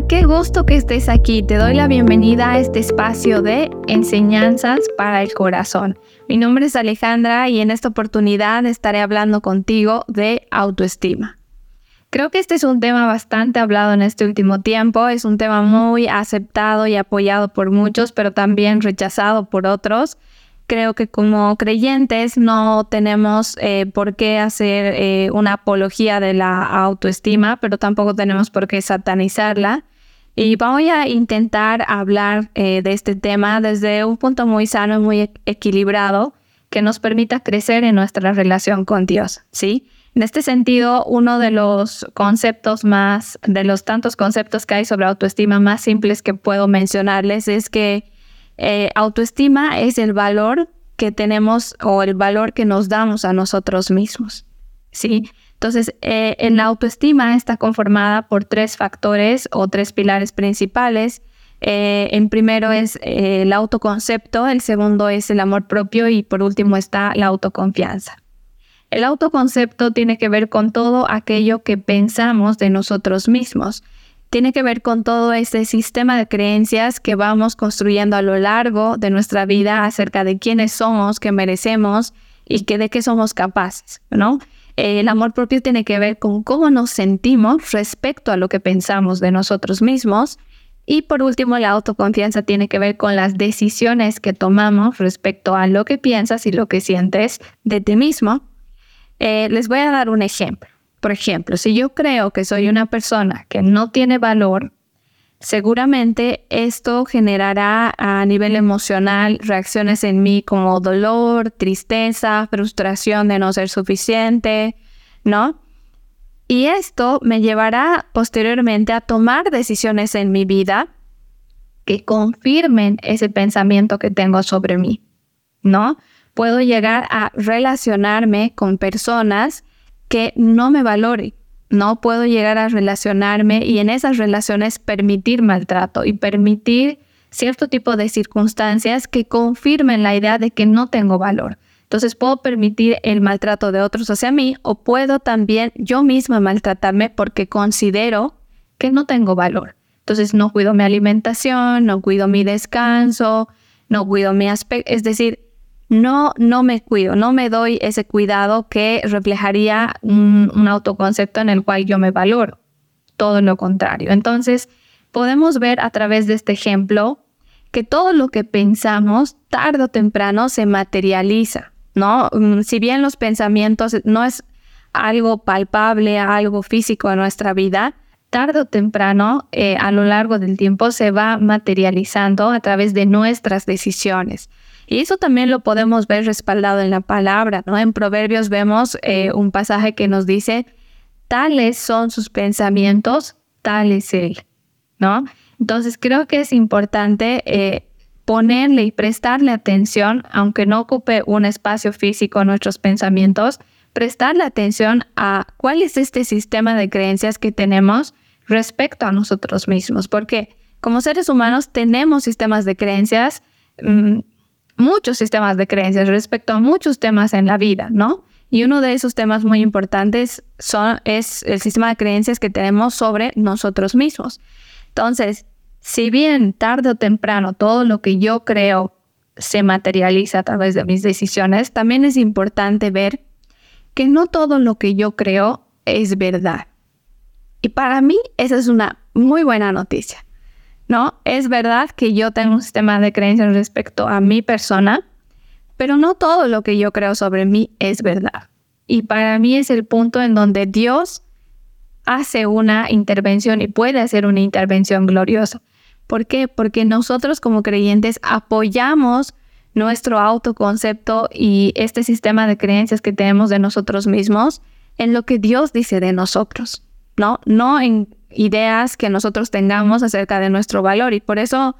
Qué gusto que estés aquí. Te doy la bienvenida a este espacio de enseñanzas para el corazón. Mi nombre es Alejandra y en esta oportunidad estaré hablando contigo de autoestima. Creo que este es un tema bastante hablado en este último tiempo, es un tema muy aceptado y apoyado por muchos, pero también rechazado por otros. Creo que como creyentes no tenemos eh, por qué hacer eh, una apología de la autoestima, pero tampoco tenemos por qué satanizarla. Y voy a intentar hablar eh, de este tema desde un punto muy sano y muy equilibrado que nos permita crecer en nuestra relación con Dios, ¿sí? En este sentido, uno de los conceptos más, de los tantos conceptos que hay sobre autoestima más simples que puedo mencionarles es que eh, autoestima es el valor que tenemos o el valor que nos damos a nosotros mismos. ¿sí? Entonces, eh, en la autoestima está conformada por tres factores o tres pilares principales. Eh, el primero es el autoconcepto, el segundo es el amor propio y por último está la autoconfianza. El autoconcepto tiene que ver con todo aquello que pensamos de nosotros mismos. Tiene que ver con todo ese sistema de creencias que vamos construyendo a lo largo de nuestra vida acerca de quiénes somos, qué merecemos y que de qué somos capaces, ¿no? El amor propio tiene que ver con cómo nos sentimos respecto a lo que pensamos de nosotros mismos. Y por último, la autoconfianza tiene que ver con las decisiones que tomamos respecto a lo que piensas y lo que sientes de ti mismo eh, les voy a dar un ejemplo. Por ejemplo, si yo creo que soy una persona que no tiene valor, seguramente esto generará a nivel emocional reacciones en mí como dolor, tristeza, frustración de no ser suficiente, ¿no? Y esto me llevará posteriormente a tomar decisiones en mi vida que confirmen ese pensamiento que tengo sobre mí, ¿no? puedo llegar a relacionarme con personas que no me valoren. No puedo llegar a relacionarme y en esas relaciones permitir maltrato y permitir cierto tipo de circunstancias que confirmen la idea de que no tengo valor. Entonces puedo permitir el maltrato de otros hacia mí o puedo también yo misma maltratarme porque considero que no tengo valor. Entonces no cuido mi alimentación, no cuido mi descanso, no cuido mi aspecto. Es decir, no, no me cuido, no me doy ese cuidado que reflejaría un, autoconcepto en el cual yo me valoro. Todo lo contrario. Entonces, podemos ver a través de este ejemplo que todo lo que pensamos tarde o temprano se materializa, ¿no? Mm, si bien los pensamientos no es algo palpable, algo físico en nuestra vida, tarde o temprano, eh, a lo largo del tiempo, se va materializando a través de nuestras decisiones. Y eso también lo podemos ver respaldado en la palabra, ¿no? En Proverbios vemos eh, un pasaje que nos dice, tales son sus pensamientos, tal es él, ¿no? Entonces creo que es importante eh, ponerle y prestarle atención, aunque no ocupe un espacio físico en nuestros pensamientos, prestarle atención a cuál es este sistema de creencias que tenemos respecto a nosotros mismos, porque como seres humanos tenemos sistemas de creencias mm, muchos sistemas de creencias respecto a muchos temas en la vida, ¿no? Y uno de esos temas muy importantes son, es el sistema de creencias que tenemos sobre nosotros mismos. Entonces, si bien tarde o temprano todo lo que yo creo se materializa a través de mis decisiones, también es importante ver que no todo lo que yo creo es verdad. Y para mí esa es una muy buena noticia. ¿No? Es verdad que yo tengo un sistema de creencias respecto a mi persona, pero no todo lo que yo creo sobre mí es verdad. Y para mí es el punto en donde Dios hace una intervención y puede hacer una intervención gloriosa. ¿Por qué? Porque nosotros como creyentes apoyamos nuestro autoconcepto y este sistema de creencias que tenemos de nosotros mismos en lo que Dios dice de nosotros, ¿no? No en ideas que nosotros tengamos acerca de nuestro valor. Y por eso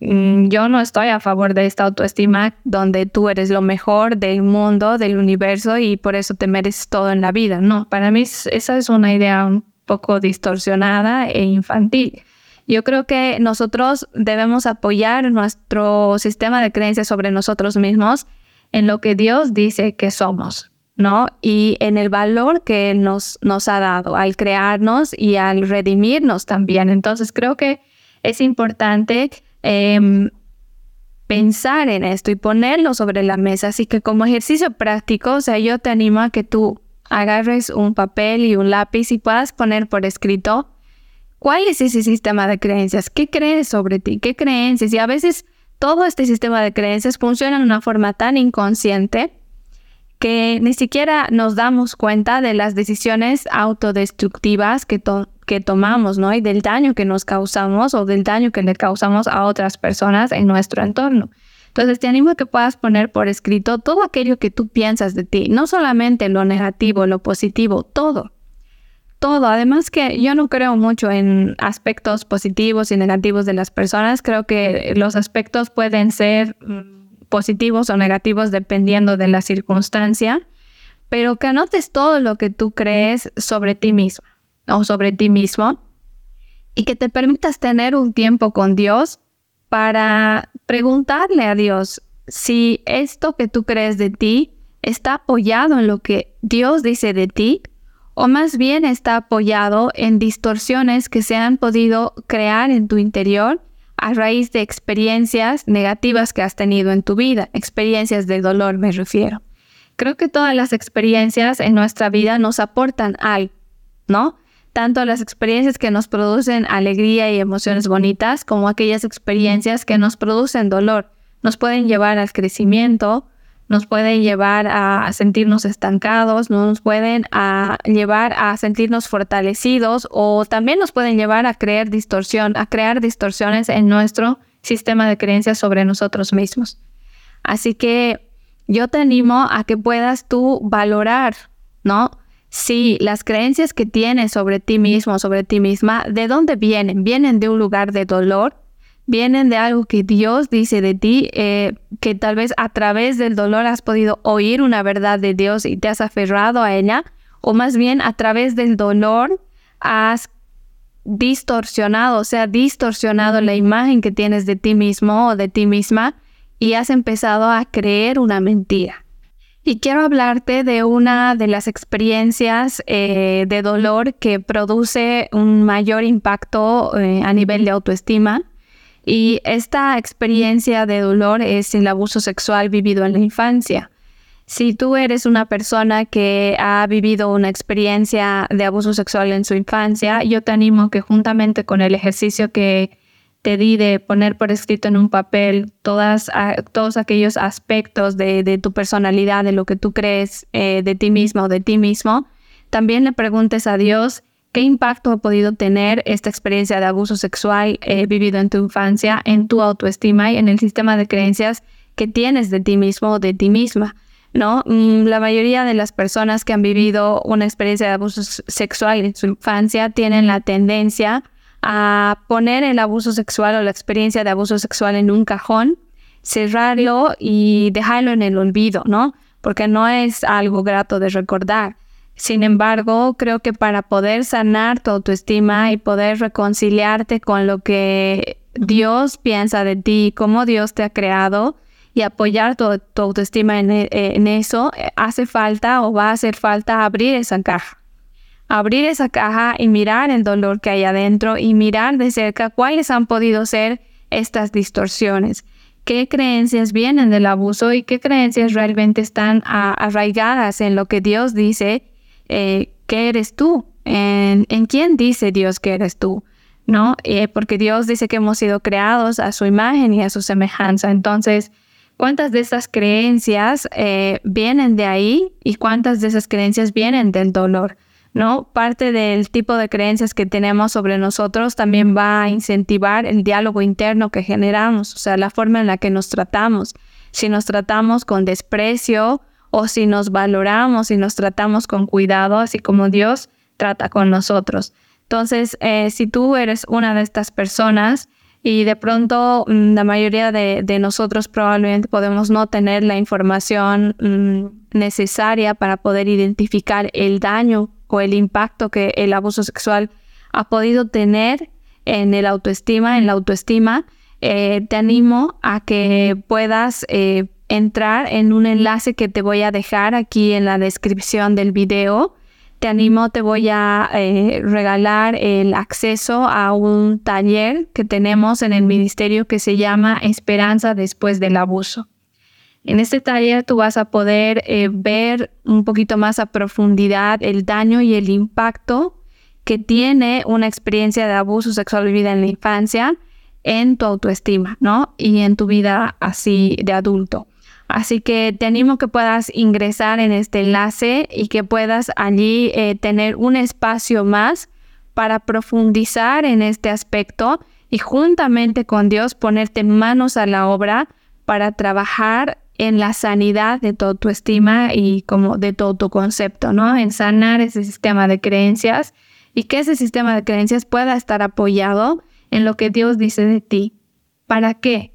mm, yo no estoy a favor de esta autoestima donde tú eres lo mejor del mundo, del universo y por eso te mereces todo en la vida. No, para mí esa es una idea un poco distorsionada e infantil. Yo creo que nosotros debemos apoyar nuestro sistema de creencias sobre nosotros mismos en lo que Dios dice que somos, ¿no? Y en el valor que nos, nos ha dado al crearnos y al redimirnos también. Entonces creo que es importante em, pensar en esto y ponerlo sobre la mesa. Así que como ejercicio práctico, o sea, yo te animo a que tú agarres un papel y un lápiz y puedas poner por escrito cuál es ese sistema de creencias, qué crees sobre ti, qué creencias. Y a veces todo este sistema de creencias funciona de una forma tan inconsciente que ni siquiera nos damos cuenta de las decisiones autodestructivas que, que tomamos, ¿no? Y del daño que nos causamos o del daño que le causamos a otras personas en nuestro entorno. Entonces te animo a que puedas poner por escrito todo aquello que tú piensas de ti, no solamente lo negativo, lo positivo, todo. Todo. Además que yo no creo mucho en aspectos positivos y negativos de las personas. Creo que los aspectos pueden ser mm, positivos o negativos dependiendo de la circunstancia, pero que anotes todo lo que tú crees sobre ti mismo o sobre ti mismo y que te permitas tener un tiempo con Dios para preguntarle a Dios si esto que tú crees de ti está apoyado en lo que Dios dice de ti o más bien está apoyado en distorsiones que se han podido crear en tu interior a raíz de experiencias negativas que has tenido en tu vida, experiencias de dolor me refiero. Creo que todas las experiencias en nuestra vida nos aportan algo, ¿no? tanto las experiencias que nos producen alegría y emociones bonitas como aquellas experiencias que nos producen dolor. Nos pueden llevar al crecimiento, nos pueden llevar a sentirnos estancados, nos pueden llevar a sentirnos fortalecidos o también nos pueden llevar a crear distorsión, a crear distorsiones en nuestro sistema de creencias sobre nosotros mismos. Así que yo te animo a que puedas tú valorar, ¿no? Sí, las creencias que tienes sobre ti mismo, sobre ti misma, ¿de dónde vienen? ¿Vienen de un lugar de dolor? ¿Vienen de algo que Dios dice de ti, eh, que tal vez a través del dolor has podido oír una verdad de Dios y te has aferrado a ella? ¿O más bien a través del dolor has distorsionado, o sea, distorsionado la imagen que tienes de ti mismo o de ti misma y has empezado a creer una mentira? Y quiero hablarte de una de las experiencias eh, de dolor que produce un mayor impacto eh, a nivel de autoestima. Y esta experiencia de dolor es el abuso sexual vivido en la infancia. Si tú eres una persona que ha vivido una experiencia de abuso sexual en su infancia, yo te animo que juntamente con el ejercicio que te di de poner por escrito en un papel todos aquellos aspectos de, tu personalidad, de lo que tú crees eh, de ti misma o de ti mismo, también le preguntes a Dios qué impacto ha podido tener esta experiencia de abuso sexual eh, vivido en tu infancia, en tu autoestima y en el sistema de creencias que tienes de ti mismo o de ti misma. ¿no? Mm, la mayoría de las personas que han vivido una experiencia de abuso sexual en su infancia tienen la tendencia a poner el abuso sexual o la experiencia de abuso sexual en un cajón, cerrarlo y dejarlo en el olvido, ¿no? Porque no es algo grato de recordar. Sin embargo, creo que para poder sanar tu autoestima y poder reconciliarte con lo que Dios piensa de ti, cómo Dios te ha creado y apoyar tu, autoestima en, en eso, hace falta o va a hacer falta abrir esa caja. Abrir esa caja y mirar el dolor que hay adentro y mirar de cerca cuáles han podido ser estas distorsiones, qué creencias vienen del abuso y qué creencias realmente están arraigadas en lo que Dios dice eh, que eres tú, en, quién dice Dios que eres tú. ¿No? Eh, porque Dios dice que hemos sido creados a su imagen y a su semejanza. Entonces, ¿cuántas de esas creencias eh, vienen de ahí y cuántas de esas creencias vienen del dolor? ¿no? Parte del tipo de creencias que tenemos sobre nosotros también va a incentivar el diálogo interno que generamos, o sea, la forma en la que nos tratamos. Si nos tratamos con desprecio o si nos valoramos y nos tratamos con cuidado, así como Dios trata con nosotros. Entonces, eh, si tú eres una de estas personas y de pronto mm, la mayoría de, nosotros probablemente podemos no tener la información mm, necesaria para poder identificar el daño o el impacto que el abuso sexual ha podido tener en el autoestima, en la autoestima, eh, te animo a que puedas eh, entrar en un enlace que te voy a dejar aquí en la descripción del video. Te animo, te voy a eh, regalar el acceso a un taller que tenemos en el ministerio que se llama Esperanza después del abuso. En este taller tú vas a poder eh, ver un poquito más a profundidad el daño y el impacto que tiene una experiencia de abuso sexual vivida en la infancia en tu autoestima, ¿no? Y en tu vida así de adulto. Así que te animo que puedas ingresar en este enlace y que puedas allí eh, tener un espacio más para profundizar en este aspecto y juntamente con Dios ponerte manos a la obra para trabajar en la sanidad de tu autoestima y como de todo tu concepto, ¿no? En sanar ese sistema de creencias y que ese sistema de creencias pueda estar apoyado en lo que Dios dice de ti. ¿Para qué?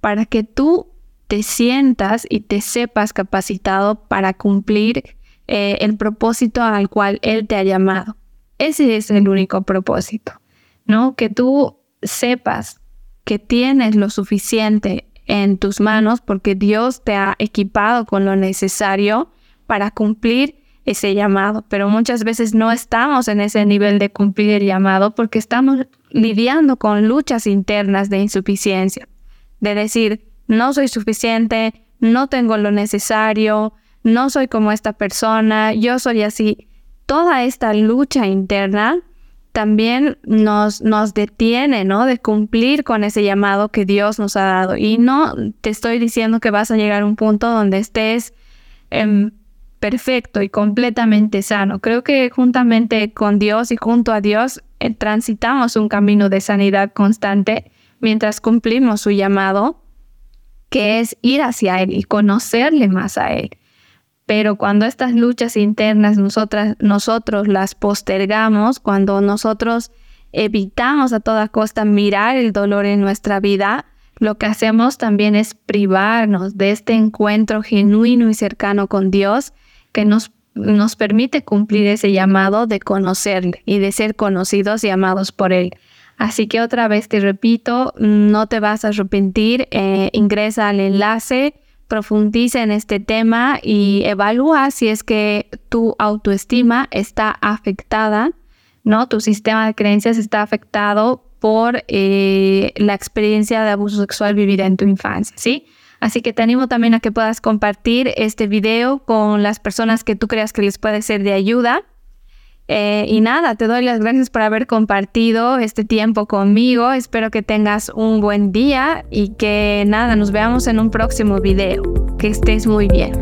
Para que tú te sientas y te sepas capacitado para cumplir eh, el propósito al cual Él te ha llamado. Ese es el único propósito, ¿no? Que tú sepas que tienes lo suficiente en tus manos porque Dios te ha equipado con lo necesario para cumplir ese llamado, pero muchas veces no estamos en ese nivel de cumplir el llamado porque estamos lidiando con luchas internas de insuficiencia, de decir, no soy suficiente, no tengo lo necesario, no soy como esta persona, yo soy así. Toda esta lucha interna también nos, nos detiene, ¿no? De cumplir con ese llamado que Dios nos ha dado. Y no te estoy diciendo que vas a llegar a un punto donde estés em, perfecto y completamente sano. Creo que juntamente con Dios y junto a Dios eh, transitamos un camino de sanidad constante mientras cumplimos su llamado, que es ir hacia Él y conocerle más a Él. Pero cuando estas luchas internas nosotras, nosotros las postergamos, cuando nosotros evitamos a toda costa mirar el dolor en nuestra vida, lo que hacemos también es privarnos de este encuentro genuino y cercano con Dios que nos, nos permite cumplir ese llamado de conocerle y de ser conocidos y amados por Él. Así que otra vez te repito, no te vas a arrepentir, eh, ingresa al enlace profundiza en este tema y evalúa si es que tu autoestima está afectada, ¿no? Tu sistema de creencias está afectado por eh, la experiencia de abuso sexual vivida en tu infancia, ¿sí? Así que te animo también a que puedas compartir este video con las personas que tú creas que les puede ser de ayuda. Eh, y nada, te doy las gracias por haber compartido este tiempo conmigo. Espero que tengas un buen día y que nada, nos veamos en un próximo video. Que estés muy bien.